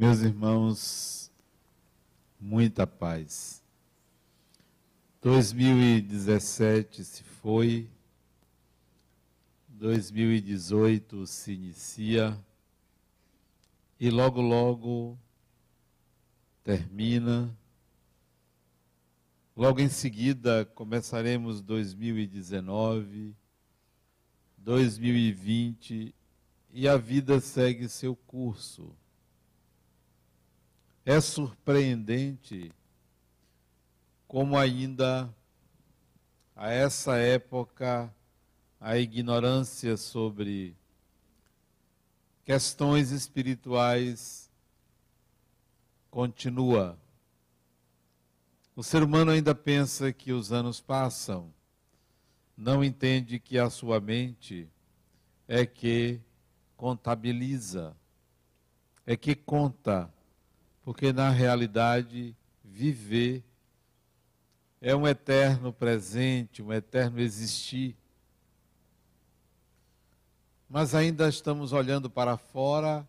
Meus irmãos, muita paz. 2017 se foi, 2018 se inicia e logo, logo termina. Logo em seguida começaremos 2019, 2020 e a vida segue seu curso. É surpreendente como ainda a essa época a ignorância sobre questões espirituais continua. O ser humano ainda pensa que os anos passam, não entende que a sua mente é que contabiliza, é que conta porque na realidade viver é um eterno presente, um eterno existir. Mas ainda estamos olhando para fora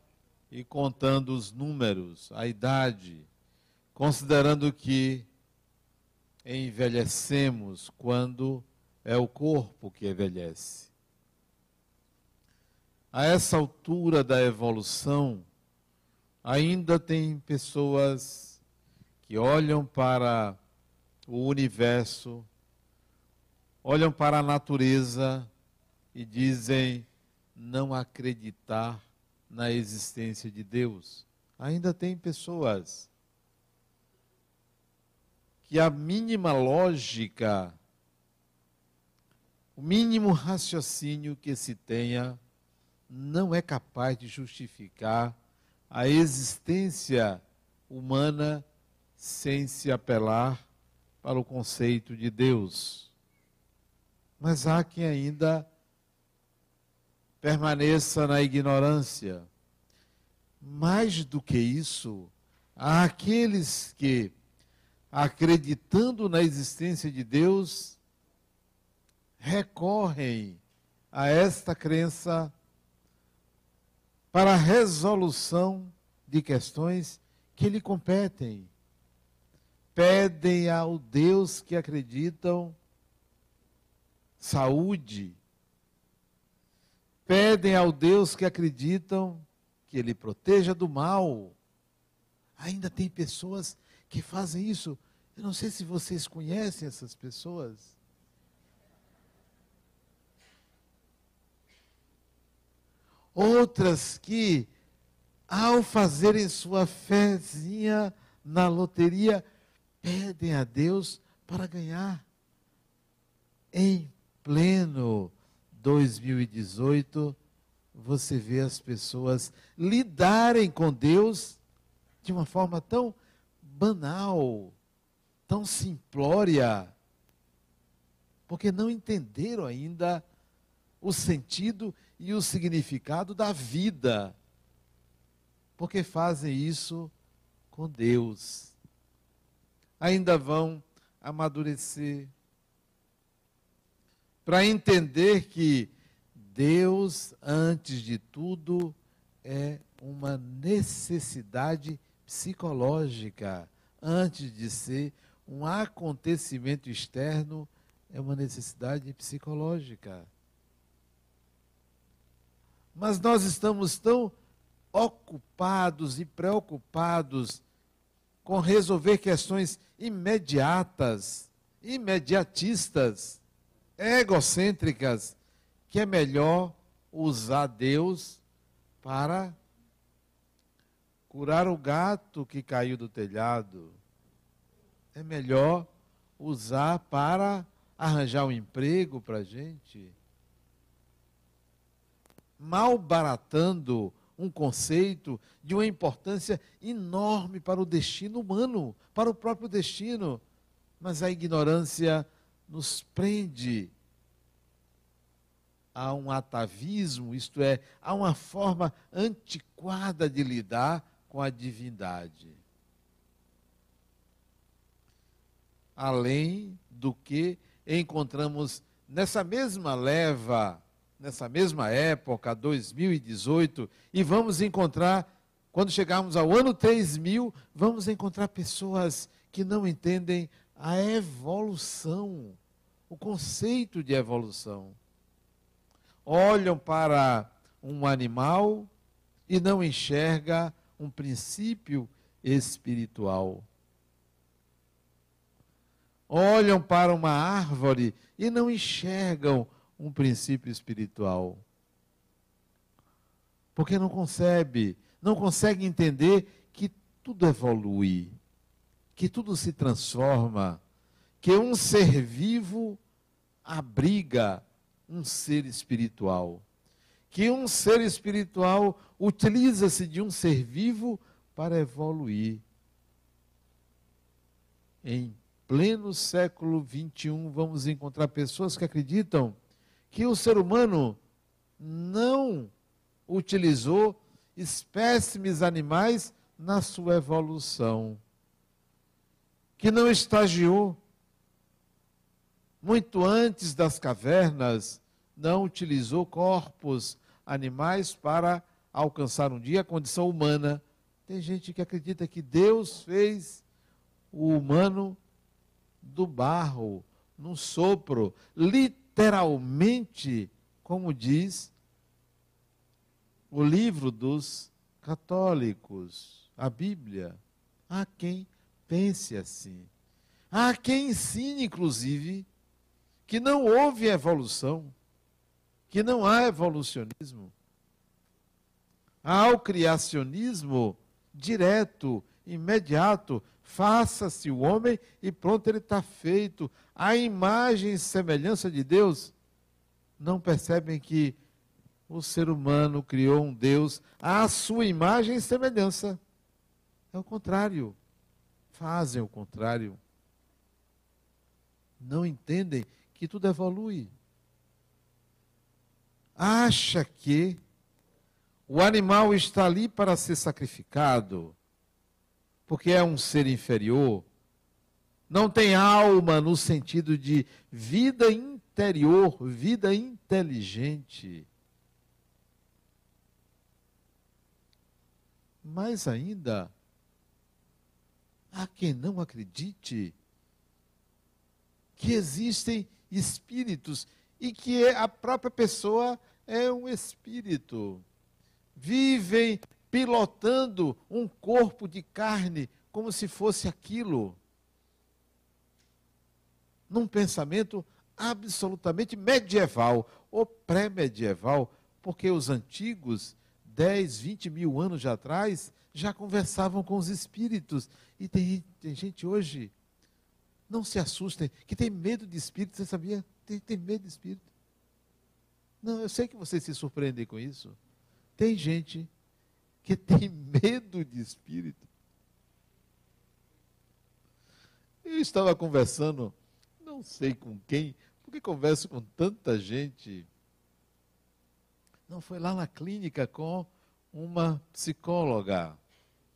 e contando os números, a idade, considerando que envelhecemos quando é o corpo que envelhece. A essa altura da evolução, ainda tem pessoas que olham para o universo, olham para a natureza e dizem não acreditar na existência de Deus. Ainda tem pessoas que a mínima lógica, o mínimo raciocínio que se tenha, não é capaz de justificar a existência humana sem se apelar para o conceito de Deus. Mas há quem ainda permaneça na ignorância. Mais do que isso, há aqueles que, acreditando na existência de Deus, recorrem a esta crença para a resolução de questões que lhe competem. Pedem ao Deus que acreditam saúde. Pedem ao Deus que acreditam que Ele proteja do mal. Ainda tem pessoas que fazem isso. Eu não sei se vocês conhecem essas pessoas. Outras que, ao fazerem sua fezinha na loteria, pedem a Deus para ganhar. Em pleno 2018, você vê as pessoas lidarem com Deus de uma forma tão banal, tão simplória, porque não entenderam ainda o sentido e o significado da vida. Porque fazem isso com Deus. Ainda vão amadurecer para entender que Deus, antes de tudo, é uma necessidade psicológica. Antes de ser um acontecimento externo, é uma necessidade psicológica. Mas nós estamos tão ocupados e preocupados com resolver questões imediatas, imediatistas, egocêntricas, que é melhor usar Deus para curar o gato que caiu do telhado. É melhor usar para arranjar um emprego para a gente malbaratando um conceito de uma importância enorme para o destino humano, para o próprio destino. Mas a ignorância nos prende a um atavismo, isto é, a uma forma antiquada de lidar com a divindade. Além do que encontramos nessa mesma leva nessa mesma época, 2018, e vamos encontrar quando chegarmos ao ano 3000, vamos encontrar pessoas que não entendem a evolução, o conceito de evolução. Olham para um animal e não enxerga um princípio espiritual. Olham para uma árvore e não enxergam um princípio espiritual. Porque não concebe, não consegue entender que tudo evolui, que tudo se transforma, que um ser vivo abriga um ser espiritual, que um ser espiritual utiliza-se de um ser vivo para evoluir. Em pleno século XXI, vamos encontrar pessoas que acreditam que o ser humano não utilizou espécimes animais na sua evolução, que não estagiou. Muito antes das cavernas, não utilizou corpos animais para alcançar um dia a condição humana. Tem gente que acredita que Deus fez o humano do barro, num sopro, literalmente, como diz o livro dos católicos, a Bíblia. Há quem pense assim. Há quem ensine, inclusive, que não houve evolução, que não há evolucionismo. Há o criacionismo direto, imediato, faça-se o homem e pronto, ele está feito. A imagem e semelhança de Deus. Não percebem que o ser humano criou um Deus à sua imagem e semelhança. É o contrário. Fazem o contrário. Não entendem que tudo evolui. Acha que o animal está ali para ser sacrificado, porque é um ser inferior. Não tem alma no sentido de vida interior, vida inteligente. Mais ainda, há quem não acredite que existem espíritos e que a própria pessoa é um espírito. Vivem pilotando um corpo de carne como se fosse aquilo. Num pensamento absolutamente medieval ou pré-medieval, porque os antigos 10, 20 mil anos atrás, já conversavam com os espíritos. E tem, tem gente hoje, não se assustem, que tem medo de espírito, você sabia? Tem, tem medo de espírito. Não, eu sei que vocês se surpreendem com isso. Tem gente que tem medo de espírito. Eu estava conversando, não sei com quem, porque converso com tanta gente não, foi lá na clínica com uma psicóloga,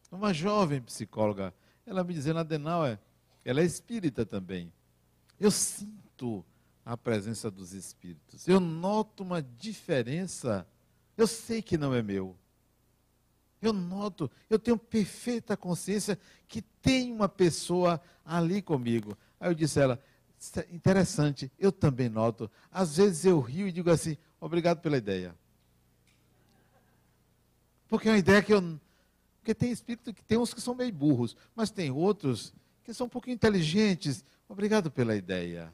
uma jovem psicóloga. Ela me dizendo, Adenauer, ela é espírita também. Eu sinto a presença dos espíritos. Eu noto uma diferença. Eu sei que não é meu. Eu noto, eu tenho perfeita consciência que tem uma pessoa ali comigo. Aí eu disse a ela, é interessante, eu também noto. Às vezes eu rio e digo assim, obrigado pela ideia. Porque é uma ideia que eu. Porque tem espírito que tem uns que são meio burros, mas tem outros que são um pouquinho inteligentes. Obrigado pela ideia.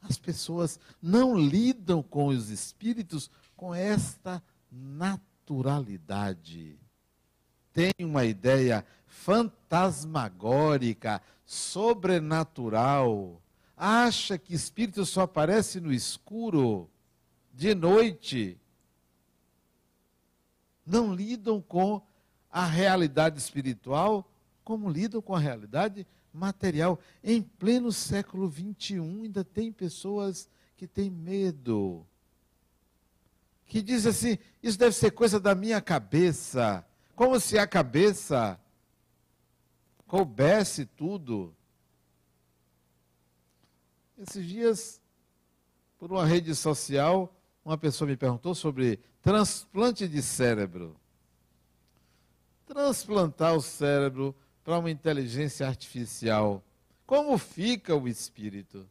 As pessoas não lidam com os espíritos com esta naturalidade. Tem uma ideia fantasmagórica, sobrenatural. Acha que espírito só aparece no escuro, de noite não lidam com a realidade espiritual como lidam com a realidade material. Em pleno século XXI, ainda tem pessoas que têm medo. Que dizem assim: isso deve ser coisa da minha cabeça. Como se a cabeça coubesse tudo. Esses dias, por uma rede social, uma pessoa me perguntou sobre transplante de cérebro. transplantar o cérebro para uma inteligência artificial, como fica o espírito?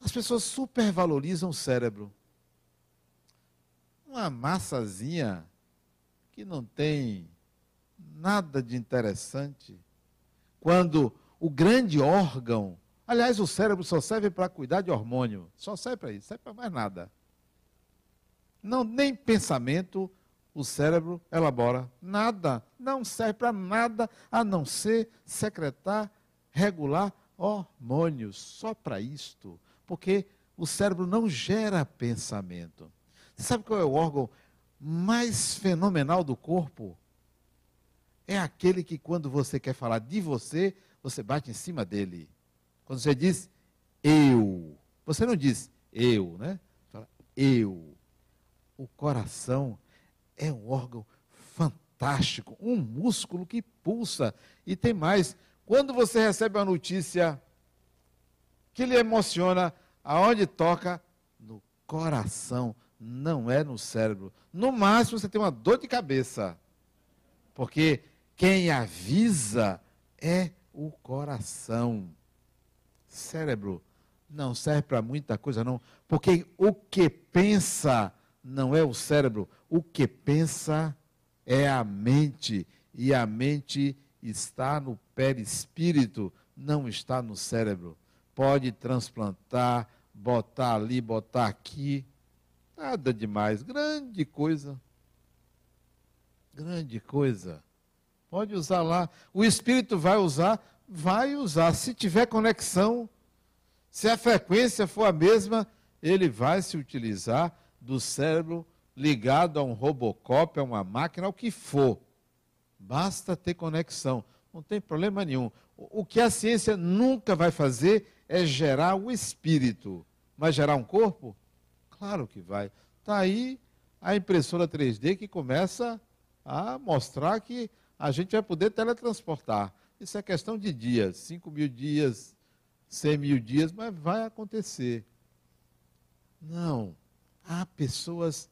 As pessoas supervalorizam o cérebro. Uma massazinha que não tem nada de interessante. Quando o grande órgão, aliás, o cérebro só serve para cuidar de hormônio, só serve para isso, serve para mais nada. Não, nem pensamento o cérebro elabora. Nada. Não serve para nada a não ser secretar, regular hormônios. Só para isto. Porque o cérebro não gera pensamento. Você sabe qual é o órgão mais fenomenal do corpo? É aquele que, quando você quer falar de você, você bate em cima dele. Quando você diz eu, você não diz eu, né? Fala eu o coração é um órgão fantástico, um músculo que pulsa. E tem mais, quando você recebe uma notícia que lhe emociona, aonde toca? No coração, não é no cérebro. No máximo você tem uma dor de cabeça. Porque quem avisa é o coração. Cérebro não serve para muita coisa, não. Porque o que pensa não é o cérebro. O que pensa é a mente. E a mente está no perispírito, não está no cérebro. Pode transplantar, botar ali, botar aqui. Nada demais. Grande coisa. Grande coisa. Pode usar lá. O espírito vai usar? Vai usar. Se tiver conexão, se a frequência for a mesma, ele vai se utilizar do cérebro ligado a um robocop, a uma máquina, ao que for. Basta ter conexão, não tem problema nenhum. O que a ciência nunca vai fazer é gerar o espírito. Mas gerar um corpo? Claro que vai. Está aí a impressora 3D que começa a mostrar que a gente vai poder teletransportar. Isso é questão de dias, 5 mil dias, 100 mil dias, mas vai acontecer. Não há pessoas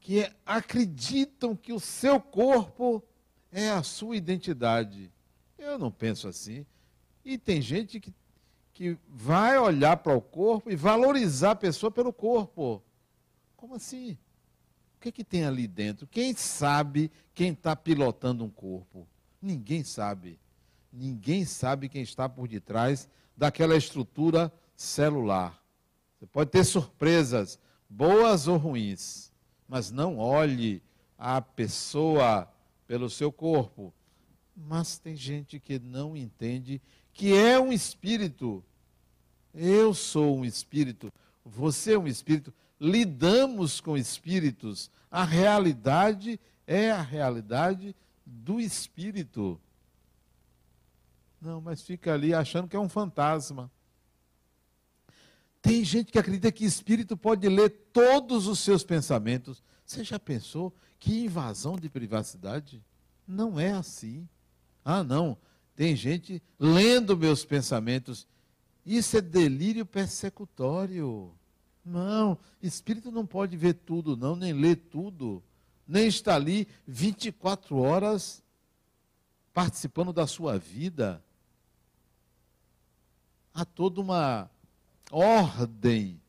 que acreditam que o seu corpo é a sua identidade. Eu não penso assim. E tem gente que, que vai olhar para o corpo e valorizar a pessoa pelo corpo. Como assim? O que, é que tem ali dentro? Quem sabe quem está pilotando um corpo? Ninguém sabe. Ninguém sabe quem está por detrás daquela estrutura celular. Você pode ter surpresas, boas ou ruins, mas não olhe a pessoa pelo seu corpo. Mas tem gente que não entende que é um espírito. Eu sou um espírito, você é um espírito. Lidamos com espíritos. A realidade é a realidade do espírito. Não, mas fica ali achando que é um fantasma. Tem gente que acredita que espírito pode ler todos os seus pensamentos. Você já pensou que invasão de privacidade? Não é assim. Ah, não. Tem gente lendo meus pensamentos. Isso é delírio persecutório. Não, espírito não pode ver tudo, não, nem ler tudo. Nem está ali 24 horas participando da sua vida. Há toda uma ordem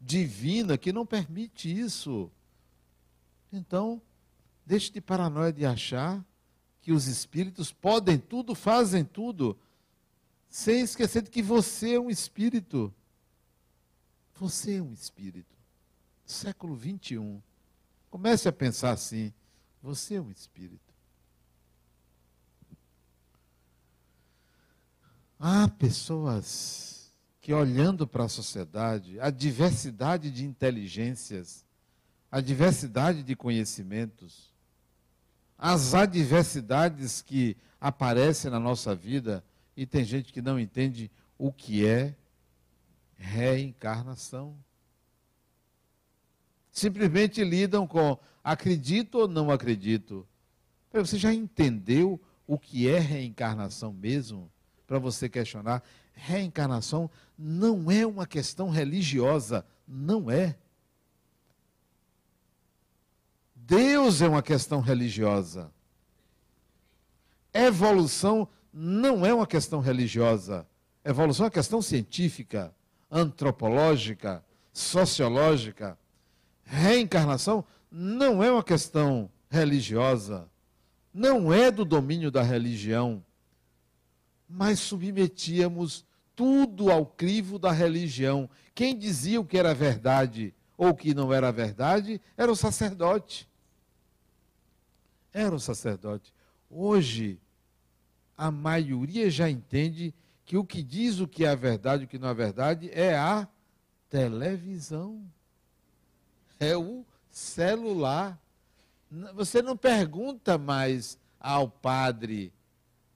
divina que não permite isso. Então, deixe de paranoia de achar que os espíritos podem tudo, fazem tudo, sem esquecer de que você é um espírito. Você é um espírito. Século 21. Comece a pensar assim: você é um espírito. Há pessoas que olhando para a sociedade, a diversidade de inteligências, a diversidade de conhecimentos, as adversidades que aparecem na nossa vida, e tem gente que não entende o que é reencarnação. Simplesmente lidam com acredito ou não acredito. Você já entendeu o que é reencarnação mesmo? Para você questionar reencarnação não é uma questão religiosa, não é. Deus é uma questão religiosa. Evolução não é uma questão religiosa. Evolução é uma questão científica, antropológica, sociológica. Reencarnação não é uma questão religiosa. Não é do domínio da religião. Mas submetíamos tudo ao crivo da religião. Quem dizia o que era verdade ou o que não era verdade era o sacerdote. Era o sacerdote. Hoje, a maioria já entende que o que diz o que é a verdade e o que não é verdade é a televisão. É o celular. Você não pergunta mais ao padre,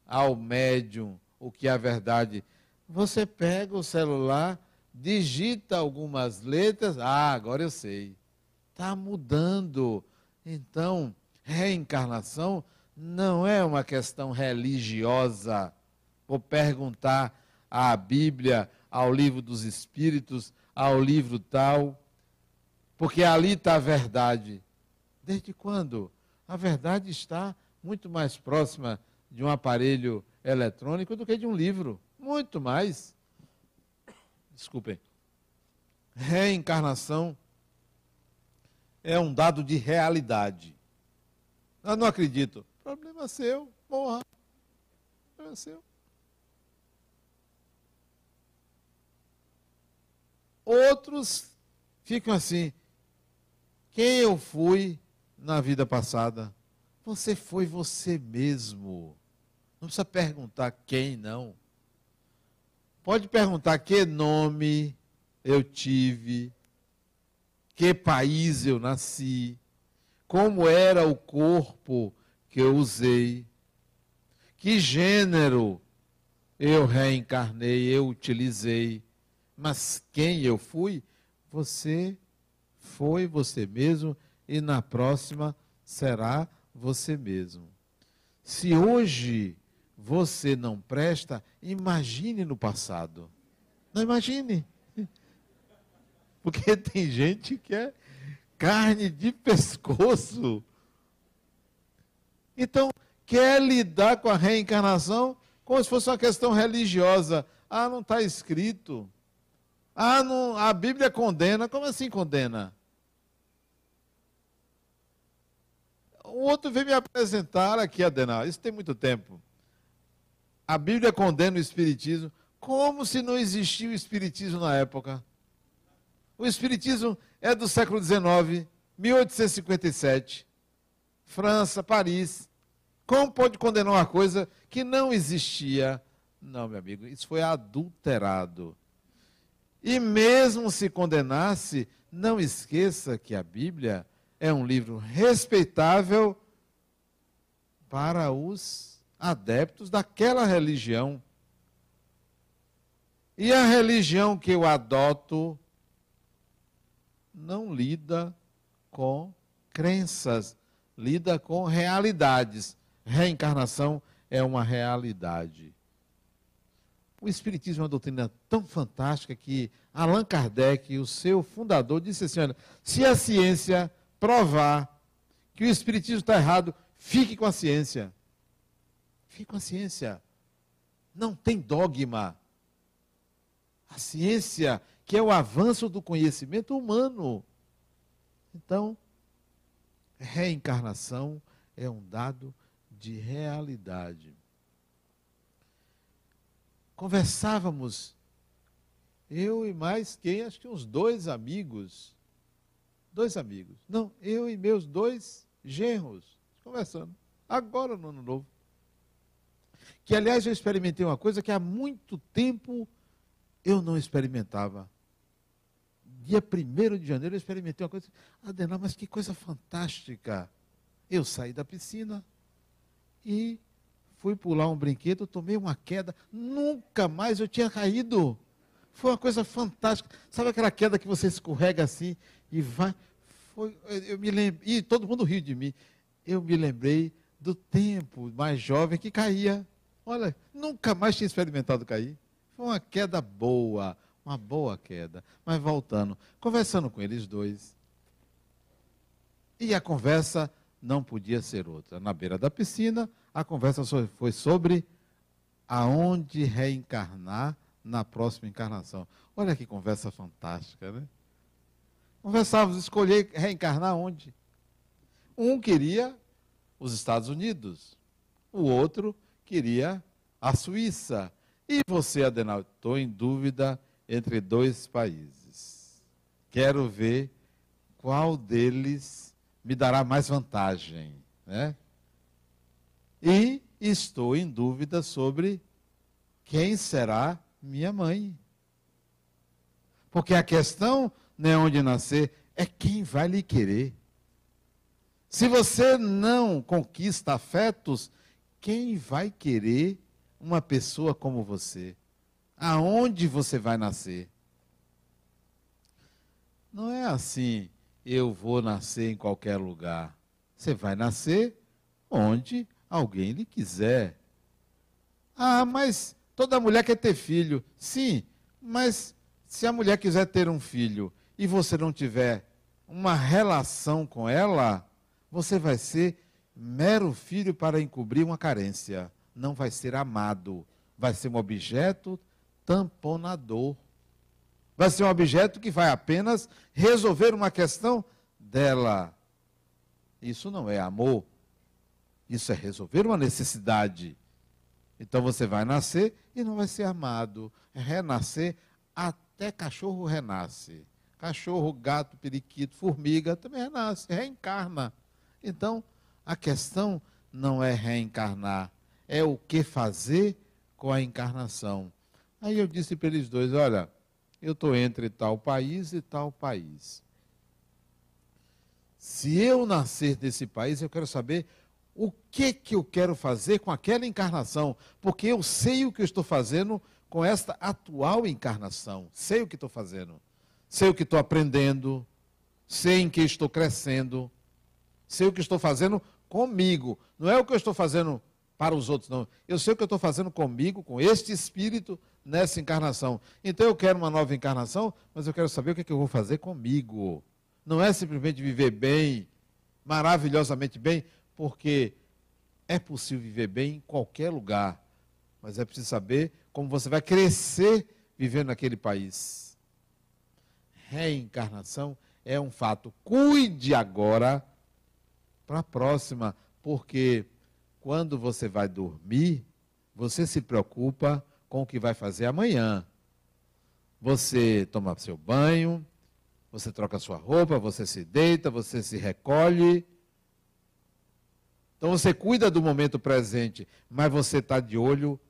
ao médium, o que é a verdade. Você pega o celular, digita algumas letras, ah, agora eu sei. Está mudando. Então, reencarnação não é uma questão religiosa. Vou perguntar à Bíblia, ao livro dos Espíritos, ao livro tal, porque ali está a verdade. Desde quando? A verdade está muito mais próxima de um aparelho eletrônico do que de um livro. Muito mais. Desculpem. Reencarnação é um dado de realidade. Eu não acredito. Problema seu, morra. Problema seu. Outros ficam assim. Quem eu fui na vida passada? Você foi você mesmo. Não precisa perguntar quem, não. Pode perguntar que nome eu tive, que país eu nasci, como era o corpo que eu usei, que gênero eu reencarnei, eu utilizei, mas quem eu fui, você foi você mesmo e na próxima será você mesmo. Se hoje você não presta, imagine no passado. Não imagine. Porque tem gente que é carne de pescoço então, quer lidar com a reencarnação como se fosse uma questão religiosa. Ah, não está escrito. Ah, não, a Bíblia condena. Como assim condena? O outro veio me apresentar aqui, Adenal, isso tem muito tempo. A Bíblia condena o Espiritismo como se não existia o Espiritismo na época. O Espiritismo é do século XIX, 1857. França, Paris. Como pode condenar uma coisa que não existia? Não, meu amigo, isso foi adulterado. E mesmo se condenasse, não esqueça que a Bíblia é um livro respeitável para os adeptos daquela religião. E a religião que eu adoto não lida com crenças, lida com realidades. Reencarnação é uma realidade. O Espiritismo é uma doutrina tão fantástica que Allan Kardec, o seu fundador, disse assim: olha, se a ciência provar que o Espiritismo está errado, fique com a ciência. Fique com a ciência. Não tem dogma. A ciência, que é o avanço do conhecimento humano. Então, reencarnação é um dado de realidade. Conversávamos, eu e mais quem? Acho que uns dois amigos. Dois amigos. Não, eu e meus dois genros. Conversando. Agora no ano novo. Que, aliás, eu experimentei uma coisa que há muito tempo eu não experimentava dia 1 de janeiro, eu experimentei uma coisa. Adenal, mas que coisa fantástica. Eu saí da piscina e fui pular um brinquedo, tomei uma queda, nunca mais eu tinha caído. Foi uma coisa fantástica. Sabe aquela queda que você escorrega assim e vai? Foi, eu me lembro, e todo mundo riu de mim. Eu me lembrei do tempo mais jovem que caía. Olha, nunca mais tinha experimentado cair. Foi uma queda boa, uma boa queda. Mas voltando, conversando com eles dois. E a conversa não podia ser outra. Na beira da piscina, a conversa foi sobre aonde reencarnar na próxima encarnação. Olha que conversa fantástica, né? Conversávamos, escolher reencarnar onde? Um queria os Estados Unidos, o outro queria a Suíça. E você, Adenal, estou em dúvida entre dois países. Quero ver qual deles me dará mais vantagem. Né? E estou em dúvida sobre quem será minha mãe. Porque a questão não é onde nascer, é quem vai lhe querer. Se você não conquista afetos, quem vai querer uma pessoa como você? Aonde você vai nascer? Não é assim, eu vou nascer em qualquer lugar. Você vai nascer onde alguém lhe quiser. Ah, mas toda mulher quer ter filho. Sim, mas se a mulher quiser ter um filho e você não tiver uma relação com ela, você vai ser mero filho para encobrir uma carência. Não vai ser amado. Vai ser um objeto tamponador. Vai ser um objeto que vai apenas resolver uma questão dela. Isso não é amor. Isso é resolver uma necessidade. Então você vai nascer e não vai ser amado. É renascer, até cachorro renasce. Cachorro, gato, periquito, formiga também renasce, reencarna. Então, a questão não é reencarnar, é o que fazer com a encarnação. Aí eu disse para eles dois: olha, eu estou entre tal país e tal país. Se eu nascer nesse país, eu quero saber o que, que eu quero fazer com aquela encarnação, porque eu sei o que eu estou fazendo com esta atual encarnação. Sei o que estou fazendo, sei o que estou aprendendo, sei em que estou crescendo sei o que estou fazendo comigo. Não é o que eu estou fazendo para os outros, não. Eu sei o que eu estou fazendo comigo, com este espírito, nessa encarnação. Então eu quero uma nova encarnação, mas eu quero saber o que, é que eu vou fazer comigo. Não é simplesmente viver bem, maravilhosamente bem, porque é possível viver bem em qualquer lugar, mas é preciso saber como você vai crescer vivendo naquele país. Reencarnação é um fato. Cuide agora para a próxima, porque quando você vai dormir, você se preocupa com o que vai fazer amanhã. Você toma seu banho, você troca sua roupa, você se deita, você se recolhe. Então você cuida do momento presente, mas você está de olho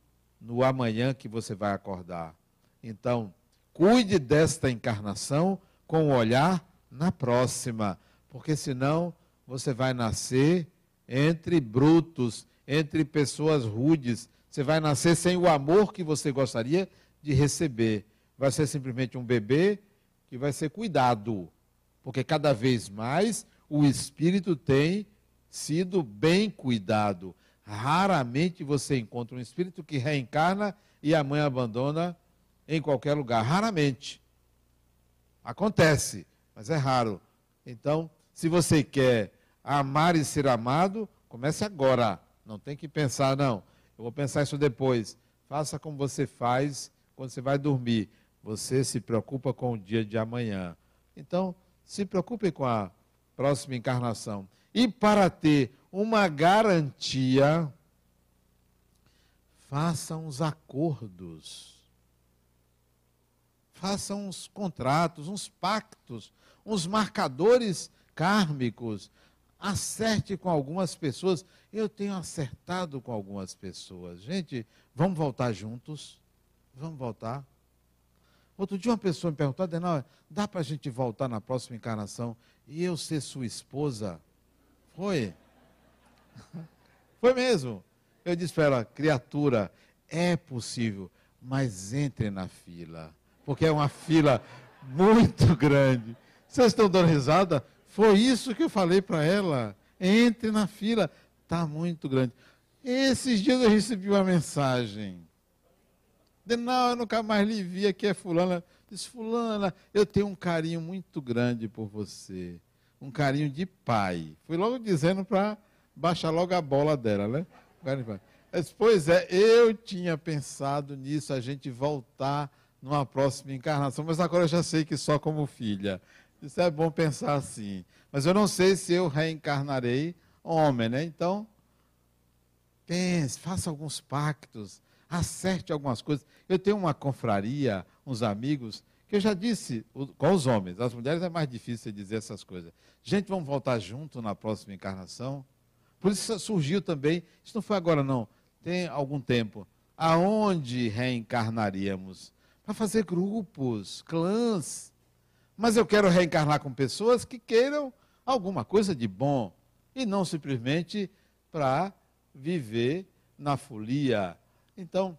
no amanhã que você vai acordar. Então, cuide desta encarnação com o olhar na próxima, porque senão você vai nascer entre brutos, entre pessoas rudes. Você vai nascer sem o amor que você gostaria de receber. Vai ser simplesmente um bebê que vai ser cuidado. Porque cada vez mais o espírito tem sido bem cuidado. Raramente você encontra um espírito que reencarna e a mãe abandona em qualquer lugar. Raramente. Acontece, mas é raro. Então, se você quer amar e ser amado, comece agora. Não tem que pensar, não. Eu vou pensar isso depois. Faça como você faz quando você vai dormir. Você se preocupa com o dia de amanhã. Então, se preocupe com a próxima encarnação. E para ter uma garantia, faça uns acordos. Faça uns contratos, uns pactos, uns marcadores kármicos. Acerte com algumas pessoas. Eu tenho acertado com algumas pessoas. Gente, vamos voltar juntos? Vamos voltar? Outro dia uma pessoa me perguntou, Adenal, dá para a gente voltar na próxima encarnação e eu ser sua esposa? Foi? Foi mesmo. Eu disse para ela, criatura, é possível, mas entre na fila, porque é uma fila muito grande. Vocês estão dando risada? Foi isso que eu falei para ela. Entre na fila. Está muito grande. Esses dias eu recebi uma mensagem. De, não, eu nunca mais lhe vi, aqui é fulana. Disse, fulana, eu tenho um carinho muito grande por você. um carinho de pai. Fui logo dizendo para baixar logo a bola dela, né? Pois é, eu tinha pensado nisso, a gente voltar numa próxima encarnação, mas agora eu já sei que só como filha. Isso é bom pensar assim. Mas eu não sei se eu reencarnarei homem, né? Então, pense, faça alguns pactos, acerte algumas coisas. Eu tenho uma confraria, uns amigos, que eu já disse com os homens, as mulheres é mais difícil dizer essas coisas. Gente, vamos voltar junto na próxima encarnação? Por isso surgiu também, isso não foi agora não, tem algum tempo, aonde reencarnaríamos? Para fazer grupos, clãs. Mas eu quero reencarnar com pessoas que queiram alguma coisa de bom e não simplesmente para viver na folia. Então,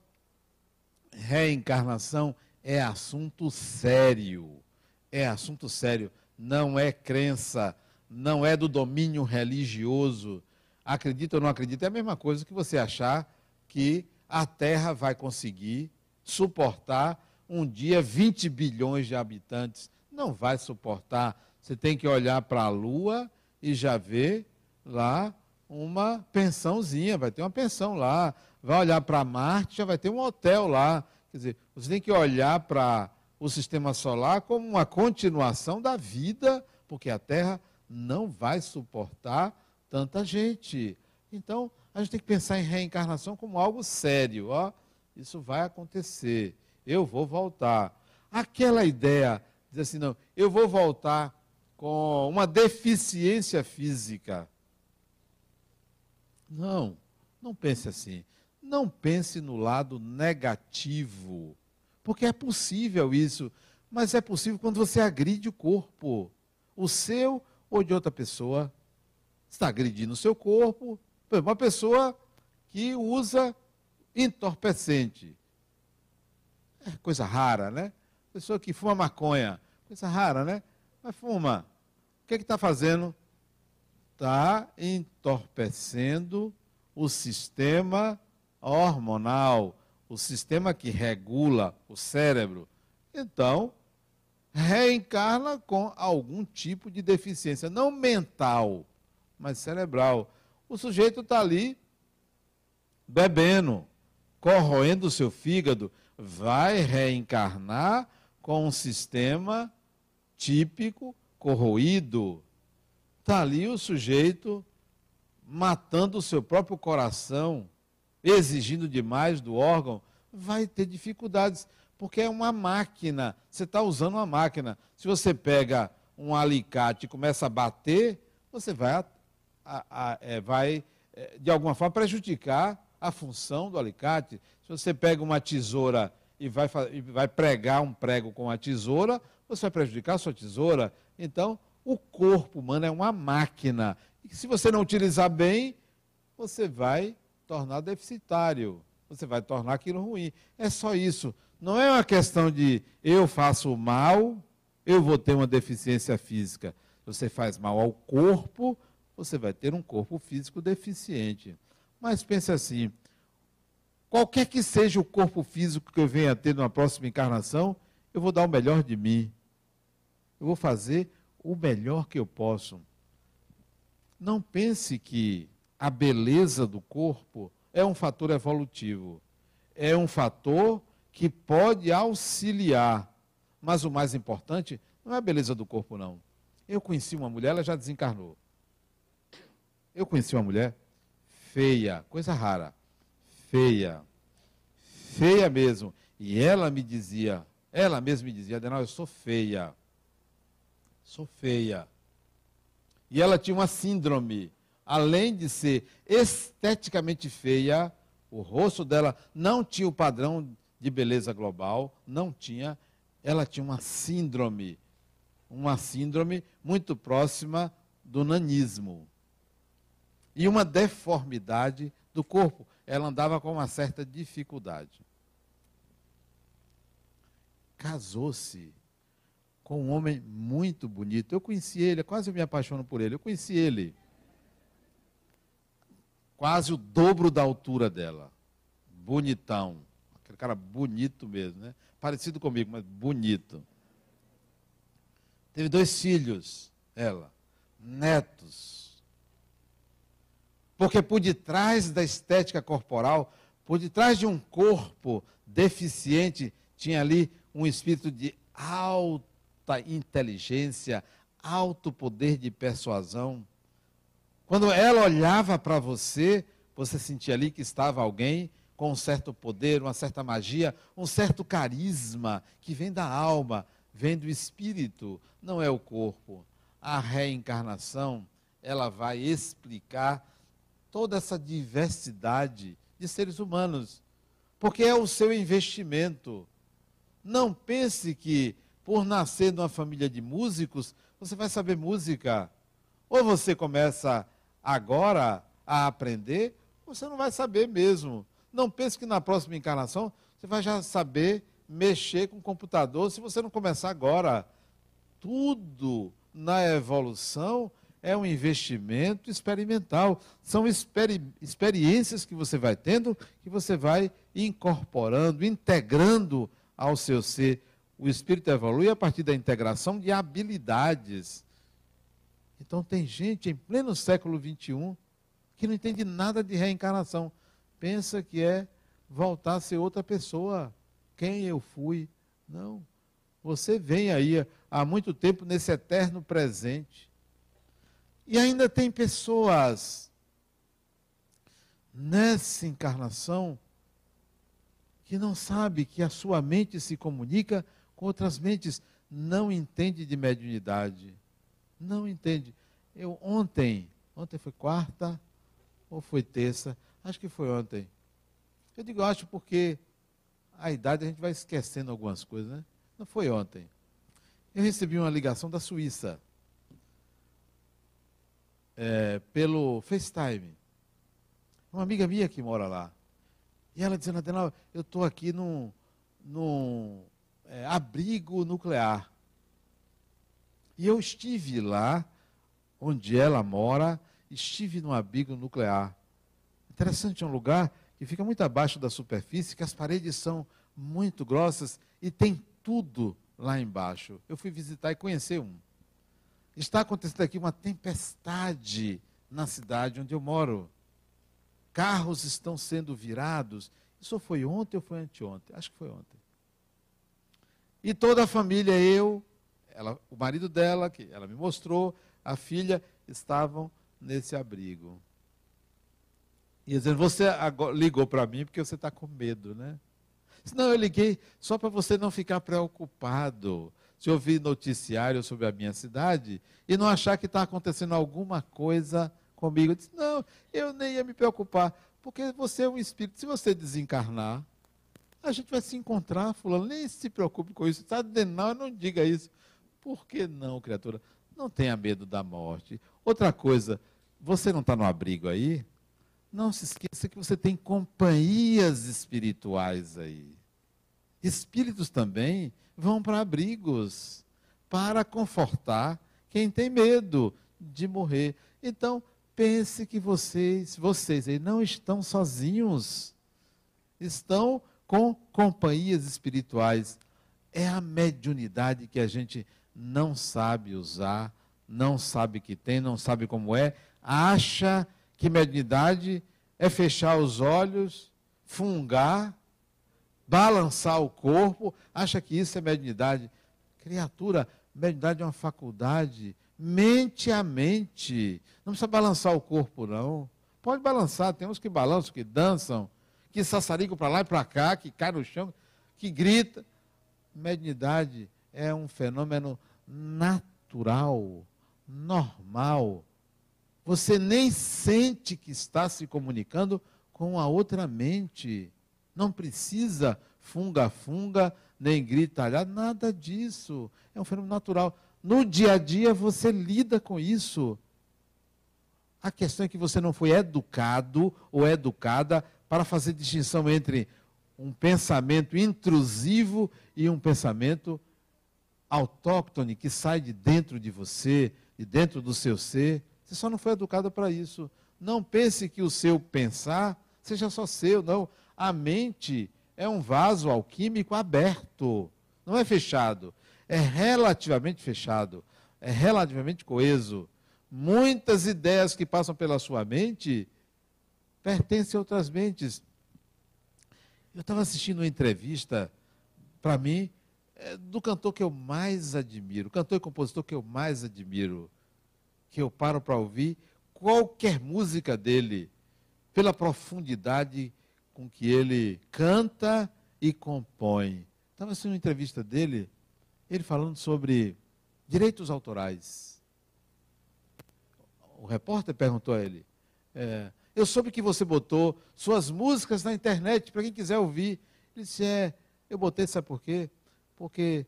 reencarnação é assunto sério. É assunto sério. Não é crença, não é do domínio religioso. Acredita ou não acredita, é a mesma coisa que você achar que a Terra vai conseguir suportar um dia 20 bilhões de habitantes. Não vai suportar. Você tem que olhar para a Lua e já ver lá uma pensãozinha, vai ter uma pensão lá. Vai olhar para Marte, já vai ter um hotel lá. Quer dizer, você tem que olhar para o sistema solar como uma continuação da vida, porque a Terra não vai suportar tanta gente. Então, a gente tem que pensar em reencarnação como algo sério. Ó, isso vai acontecer. Eu vou voltar. Aquela ideia, dizer assim, não, eu vou voltar com uma deficiência física. Não, não pense assim. Não pense no lado negativo. Porque é possível isso. Mas é possível quando você agride o corpo. O seu ou de outra pessoa. Está agredindo o seu corpo. Uma pessoa que usa entorpecente. É coisa rara, né? Pessoa que fuma maconha. Coisa rara, né? Mas fuma. O que é está fazendo? Está entorpecendo o sistema hormonal, o sistema que regula o cérebro. Então, reencarna com algum tipo de deficiência, não mental, mas cerebral. O sujeito está ali bebendo, corroendo o seu fígado, vai reencarnar com um sistema típico corroído. Está ali o sujeito matando o seu próprio coração, exigindo demais do órgão, vai ter dificuldades, porque é uma máquina. Você está usando uma máquina. Se você pega um alicate e começa a bater, você vai, a, a, é, vai é, de alguma forma, prejudicar a função do alicate. Se você pega uma tesoura e vai, e vai pregar um prego com a tesoura, você vai prejudicar a sua tesoura. Então, o corpo humano é uma máquina. E se você não utilizar bem, você vai tornar deficitário. Você vai tornar aquilo ruim. É só isso. Não é uma questão de eu faço mal, eu vou ter uma deficiência física. Você faz mal ao corpo, você vai ter um corpo físico deficiente. Mas pense assim: qualquer que seja o corpo físico que eu venha a ter numa próxima encarnação, eu vou dar o melhor de mim. Eu vou fazer o melhor que eu posso. Não pense que a beleza do corpo é um fator evolutivo. É um fator que pode auxiliar. Mas o mais importante não é a beleza do corpo, não. Eu conheci uma mulher, ela já desencarnou. Eu conheci uma mulher feia, coisa rara. Feia. Feia mesmo. E ela me dizia, ela mesma me dizia, Adenal, eu sou feia sou feia. E ela tinha uma síndrome. Além de ser esteticamente feia, o rosto dela não tinha o padrão de beleza global, não tinha. Ela tinha uma síndrome, uma síndrome muito próxima do nanismo. E uma deformidade do corpo. Ela andava com uma certa dificuldade. Casou-se com um homem muito bonito. Eu conheci ele, quase me apaixono por ele. Eu conheci ele. Quase o dobro da altura dela. Bonitão. Aquele cara bonito mesmo, né? Parecido comigo, mas bonito. Teve dois filhos, ela. netos. Porque por detrás da estética corporal, por detrás de um corpo deficiente, tinha ali um espírito de alta inteligência, alto poder de persuasão. Quando ela olhava para você, você sentia ali que estava alguém com um certo poder, uma certa magia, um certo carisma que vem da alma, vem do espírito, não é o corpo. A reencarnação, ela vai explicar toda essa diversidade de seres humanos, porque é o seu investimento. Não pense que por nascer numa família de músicos, você vai saber música. Ou você começa agora a aprender, você não vai saber mesmo. Não pense que na próxima encarnação você vai já saber mexer com o computador se você não começar agora. Tudo na evolução é um investimento experimental. São experi experiências que você vai tendo, que você vai incorporando, integrando ao seu ser. O espírito evolui a partir da integração de habilidades. Então, tem gente em pleno século XXI que não entende nada de reencarnação. Pensa que é voltar a ser outra pessoa. Quem eu fui? Não. Você vem aí há muito tempo nesse eterno presente. E ainda tem pessoas nessa encarnação que não sabe que a sua mente se comunica com outras mentes, não entende de mediunidade. Não entende. Eu ontem, ontem foi quarta ou foi terça, acho que foi ontem. Eu digo acho porque a idade a gente vai esquecendo algumas coisas, né? Não foi ontem. Eu recebi uma ligação da Suíça é, pelo FaceTime. Uma amiga minha que mora lá. E ela dizendo, Adenal, eu estou aqui num, num é, abrigo nuclear. E eu estive lá, onde ela mora, estive num abrigo nuclear. Interessante, é um lugar que fica muito abaixo da superfície, que as paredes são muito grossas e tem tudo lá embaixo. Eu fui visitar e conhecer um. Está acontecendo aqui uma tempestade na cidade onde eu moro. Carros estão sendo virados. Isso foi ontem ou foi anteontem? Acho que foi ontem. E toda a família, eu, ela, o marido dela, que ela me mostrou, a filha, estavam nesse abrigo. E dizendo, você ligou para mim porque você está com medo, né? Não, eu liguei só para você não ficar preocupado se ouvir noticiário sobre a minha cidade e não achar que está acontecendo alguma coisa comigo. Eu disse, não, eu nem ia me preocupar, porque você é um espírito. Se você desencarnar, a gente vai se encontrar, fulano, nem se preocupe com isso. Está não, não diga isso. Por que não, criatura? Não tenha medo da morte. Outra coisa, você não está no abrigo aí? Não se esqueça que você tem companhias espirituais aí. Espíritos também vão para abrigos para confortar quem tem medo de morrer. Então, pense que vocês, vocês aí não estão sozinhos. Estão com companhias espirituais. É a mediunidade que a gente não sabe usar, não sabe que tem, não sabe como é, acha que mediunidade é fechar os olhos, fungar balançar o corpo, acha que isso é mediunidade. Criatura, mediunidade é uma faculdade, mente a mente. Não precisa balançar o corpo, não. Pode balançar, tem uns que balançam, que dançam, que sassaricam para lá e para cá, que cai no chão, que grita. Mediunidade é um fenômeno natural, normal. Você nem sente que está se comunicando com a outra mente. Não precisa funga-funga, nem gritalhar, nada disso. É um fenômeno natural. No dia a dia você lida com isso. A questão é que você não foi educado ou educada para fazer distinção entre um pensamento intrusivo e um pensamento autóctone que sai de dentro de você, de dentro do seu ser. Você só não foi educado para isso. Não pense que o seu pensar seja só seu, não. A mente é um vaso alquímico aberto, não é fechado, é relativamente fechado, é relativamente coeso. Muitas ideias que passam pela sua mente pertencem a outras mentes. Eu estava assistindo uma entrevista, para mim, é, do cantor que eu mais admiro, cantor e compositor que eu mais admiro, que eu paro para ouvir qualquer música dele, pela profundidade com que ele canta e compõe. Estava assistindo uma entrevista dele, ele falando sobre direitos autorais. O repórter perguntou a ele: é, Eu soube que você botou suas músicas na internet para quem quiser ouvir. Ele disse: É, eu botei, sabe por quê? Porque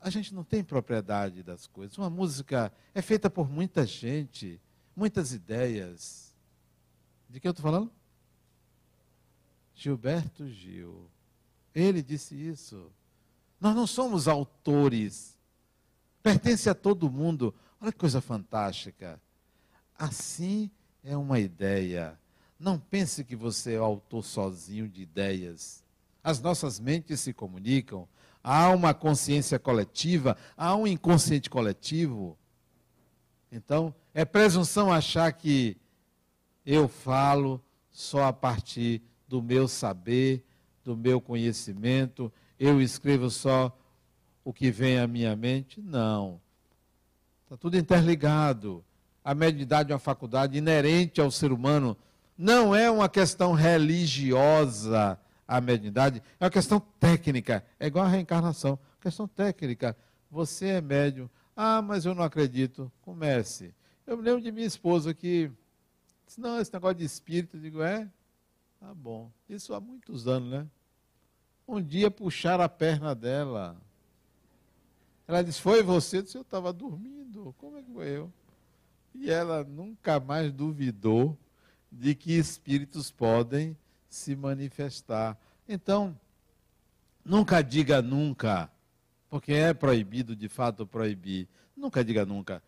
a gente não tem propriedade das coisas. Uma música é feita por muita gente, muitas ideias. De que eu estou falando? Gilberto Gil. Ele disse isso. Nós não somos autores. Pertence a todo mundo. Olha que coisa fantástica. Assim é uma ideia. Não pense que você é autor sozinho de ideias. As nossas mentes se comunicam. Há uma consciência coletiva, há um inconsciente coletivo. Então, é presunção achar que eu falo só a partir do meu saber, do meu conhecimento, eu escrevo só o que vem à minha mente. Não. Está tudo interligado. A mediunidade é uma faculdade inerente ao ser humano. Não é uma questão religiosa a mediunidade, é uma questão técnica. É igual a reencarnação. Questão técnica. Você é médium. Ah, mas eu não acredito. Comece. Eu me lembro de minha esposa que disse, não, esse negócio de espírito, eu digo, é, Tá bom. Isso há muitos anos, né? Um dia puxaram a perna dela. Ela disse: Foi você? Eu disse: Eu estava dormindo. Como é que foi eu? E ela nunca mais duvidou de que espíritos podem se manifestar. Então, nunca diga nunca, porque é proibido de fato proibir. Nunca diga nunca.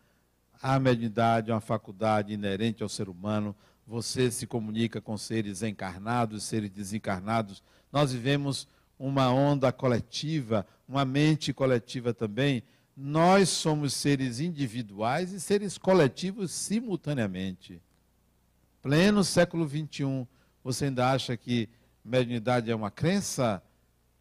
A mediunidade é uma faculdade inerente ao ser humano você se comunica com seres encarnados, seres desencarnados. Nós vivemos uma onda coletiva, uma mente coletiva também. Nós somos seres individuais e seres coletivos simultaneamente. Pleno século XXI, você ainda acha que mediunidade é uma crença?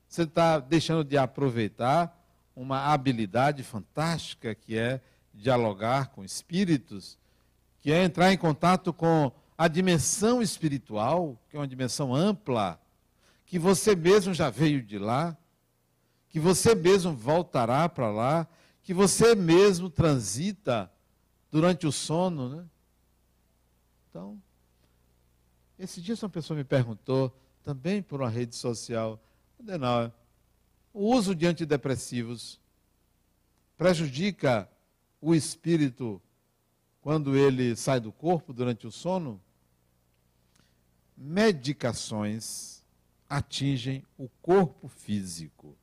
Você está deixando de aproveitar uma habilidade fantástica que é dialogar com espíritos, que é entrar em contato com a dimensão espiritual, que é uma dimensão ampla, que você mesmo já veio de lá, que você mesmo voltará para lá, que você mesmo transita durante o sono, né? Então, esse dia uma pessoa me perguntou, também por uma rede social, Adenauer, o uso de antidepressivos prejudica o espírito quando ele sai do corpo durante o sono? medicações atingem o corpo físico.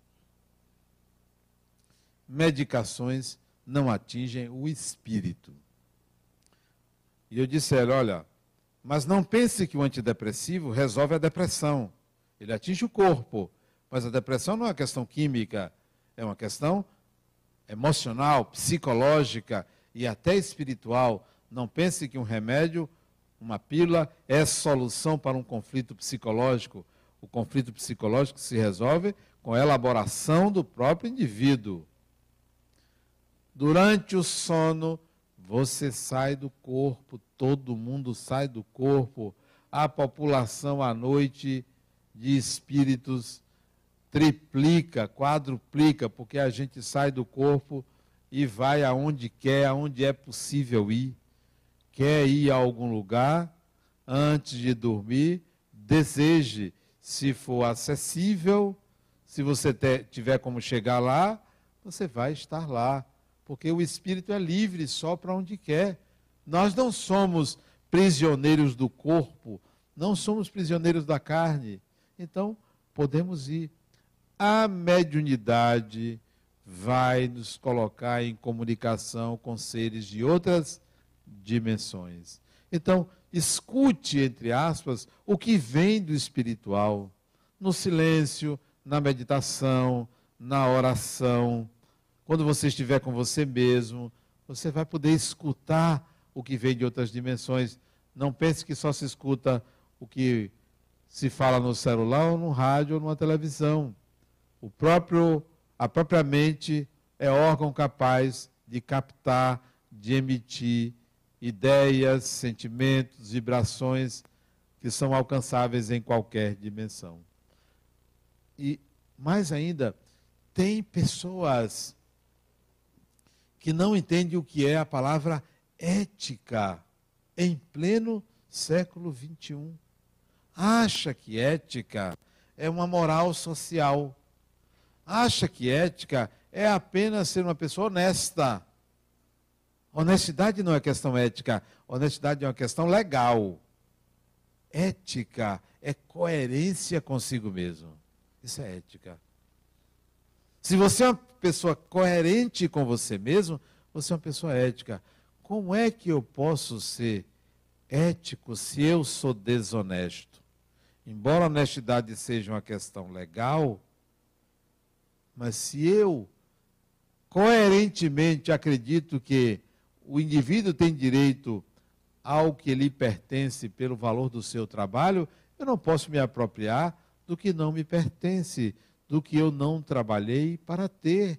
Medicações não atingem o espírito. E eu disse a ele: olha, mas não pense que o antidepressivo resolve a depressão. Ele atinge o corpo, mas a depressão não é uma questão química, é uma questão emocional, psicológica e até espiritual. Não pense que um remédio uma pílula é solução para um conflito psicológico. O conflito psicológico se resolve com a elaboração do próprio indivíduo. Durante o sono, você sai do corpo, todo mundo sai do corpo. A população à noite de espíritos triplica, quadruplica, porque a gente sai do corpo e vai aonde quer, aonde é possível ir quer ir a algum lugar, antes de dormir, deseje, se for acessível, se você tiver como chegar lá, você vai estar lá, porque o espírito é livre só para onde quer. Nós não somos prisioneiros do corpo, não somos prisioneiros da carne. Então, podemos ir. A mediunidade vai nos colocar em comunicação com seres de outras dimensões. Então, escute, entre aspas, o que vem do espiritual, no silêncio, na meditação, na oração. Quando você estiver com você mesmo, você vai poder escutar o que vem de outras dimensões. Não pense que só se escuta o que se fala no celular ou no rádio ou numa televisão. O próprio, a própria mente é órgão capaz de captar, de emitir ideias, sentimentos, vibrações que são alcançáveis em qualquer dimensão. E mais ainda, tem pessoas que não entendem o que é a palavra ética em pleno século XXI. Acha que ética é uma moral social. Acha que ética é apenas ser uma pessoa honesta. Honestidade não é questão ética, honestidade é uma questão legal. Ética é coerência consigo mesmo. Isso é ética. Se você é uma pessoa coerente com você mesmo, você é uma pessoa ética. Como é que eu posso ser ético se eu sou desonesto? Embora a honestidade seja uma questão legal, mas se eu coerentemente acredito que o indivíduo tem direito ao que lhe pertence pelo valor do seu trabalho, eu não posso me apropriar do que não me pertence do que eu não trabalhei para ter.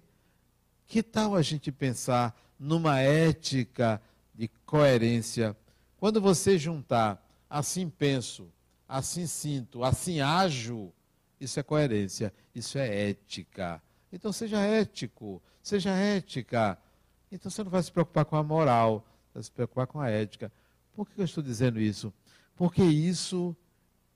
Que tal a gente pensar numa ética de coerência? Quando você juntar assim penso, assim sinto, assim ajo, isso é coerência, isso é ética. Então seja ético, seja ética. Então você não vai se preocupar com a moral, vai se preocupar com a ética. Por que eu estou dizendo isso? Porque isso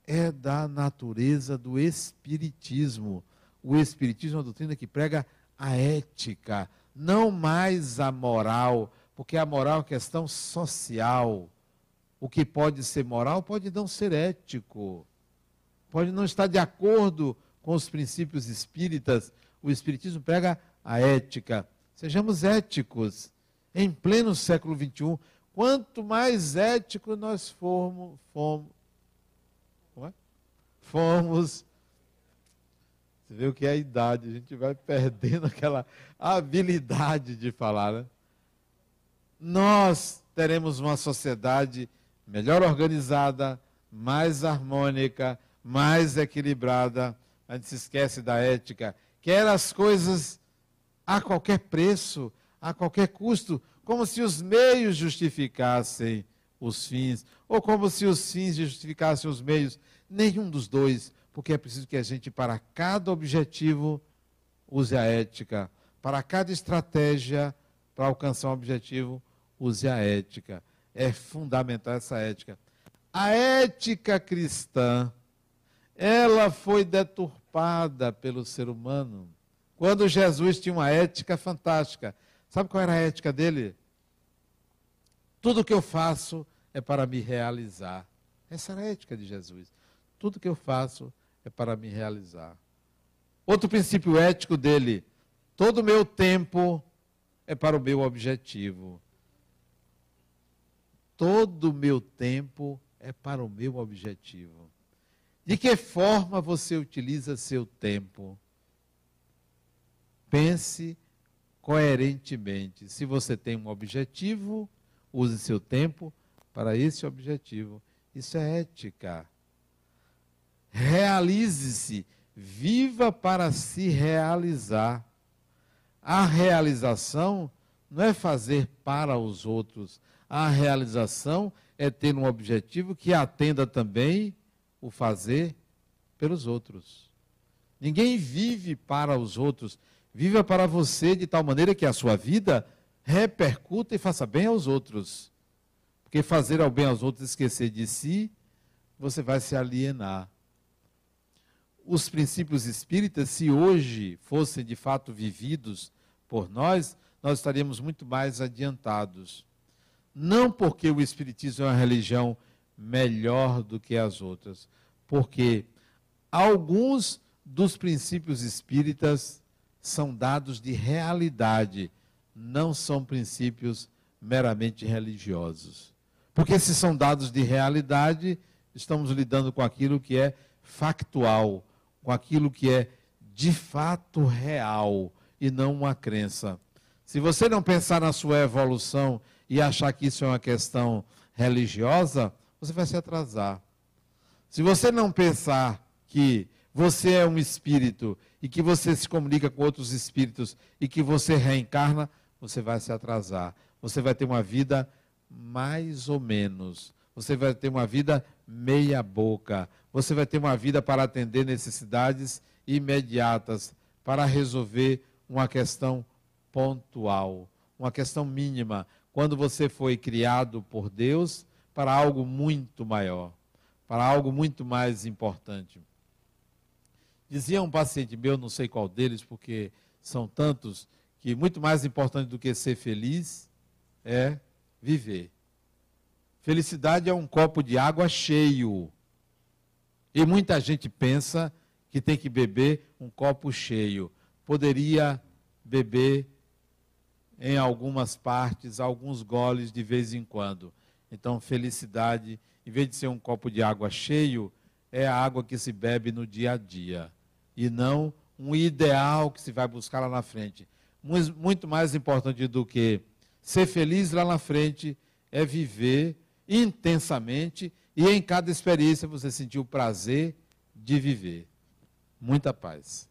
é da natureza do espiritismo o Espiritismo é uma doutrina que prega a ética, não mais a moral, porque a moral é questão social. O que pode ser moral pode não ser ético, pode não estar de acordo com os princípios espíritas. O Espiritismo prega a ética. Sejamos éticos. Em pleno século XXI, quanto mais ético nós formos, fomos você vê o que é a idade, a gente vai perdendo aquela habilidade de falar. Né? Nós teremos uma sociedade melhor organizada, mais harmônica, mais equilibrada. A gente se esquece da ética. Quer as coisas a qualquer preço, a qualquer custo, como se os meios justificassem os fins, ou como se os fins justificassem os meios. Nenhum dos dois porque é preciso que a gente, para cada objetivo, use a ética. Para cada estratégia, para alcançar um objetivo, use a ética. É fundamental essa ética. A ética cristã, ela foi deturpada pelo ser humano. Quando Jesus tinha uma ética fantástica. Sabe qual era a ética dele? Tudo que eu faço é para me realizar. Essa era a ética de Jesus. Tudo que eu faço é para me realizar. Outro princípio ético dele: todo o meu tempo é para o meu objetivo. Todo o meu tempo é para o meu objetivo. De que forma você utiliza seu tempo? Pense coerentemente. Se você tem um objetivo, use seu tempo para esse objetivo. Isso é ética. Realize-se, viva para se realizar. A realização não é fazer para os outros. A realização é ter um objetivo que atenda também o fazer pelos outros. Ninguém vive para os outros, viva para você de tal maneira que a sua vida repercuta e faça bem aos outros. Porque fazer ao bem aos outros esquecer de si, você vai se alienar os princípios espíritas, se hoje fossem de fato vividos por nós, nós estaríamos muito mais adiantados. Não porque o Espiritismo é uma religião melhor do que as outras, porque alguns dos princípios espíritas são dados de realidade, não são princípios meramente religiosos. Porque se são dados de realidade, estamos lidando com aquilo que é factual, com aquilo que é de fato real e não uma crença. Se você não pensar na sua evolução e achar que isso é uma questão religiosa, você vai se atrasar. Se você não pensar que você é um espírito e que você se comunica com outros espíritos e que você reencarna, você vai se atrasar. Você vai ter uma vida mais ou menos. Você vai ter uma vida meia boca. Você vai ter uma vida para atender necessidades imediatas, para resolver uma questão pontual, uma questão mínima. Quando você foi criado por Deus para algo muito maior, para algo muito mais importante. Dizia um paciente meu, não sei qual deles, porque são tantos, que muito mais importante do que ser feliz é viver. Felicidade é um copo de água cheio. E muita gente pensa que tem que beber um copo cheio. Poderia beber em algumas partes, alguns goles de vez em quando. Então, felicidade, em vez de ser um copo de água cheio, é a água que se bebe no dia a dia. E não um ideal que se vai buscar lá na frente. Muito mais importante do que ser feliz lá na frente é viver intensamente e em cada experiência você sentir o prazer de viver. Muita paz.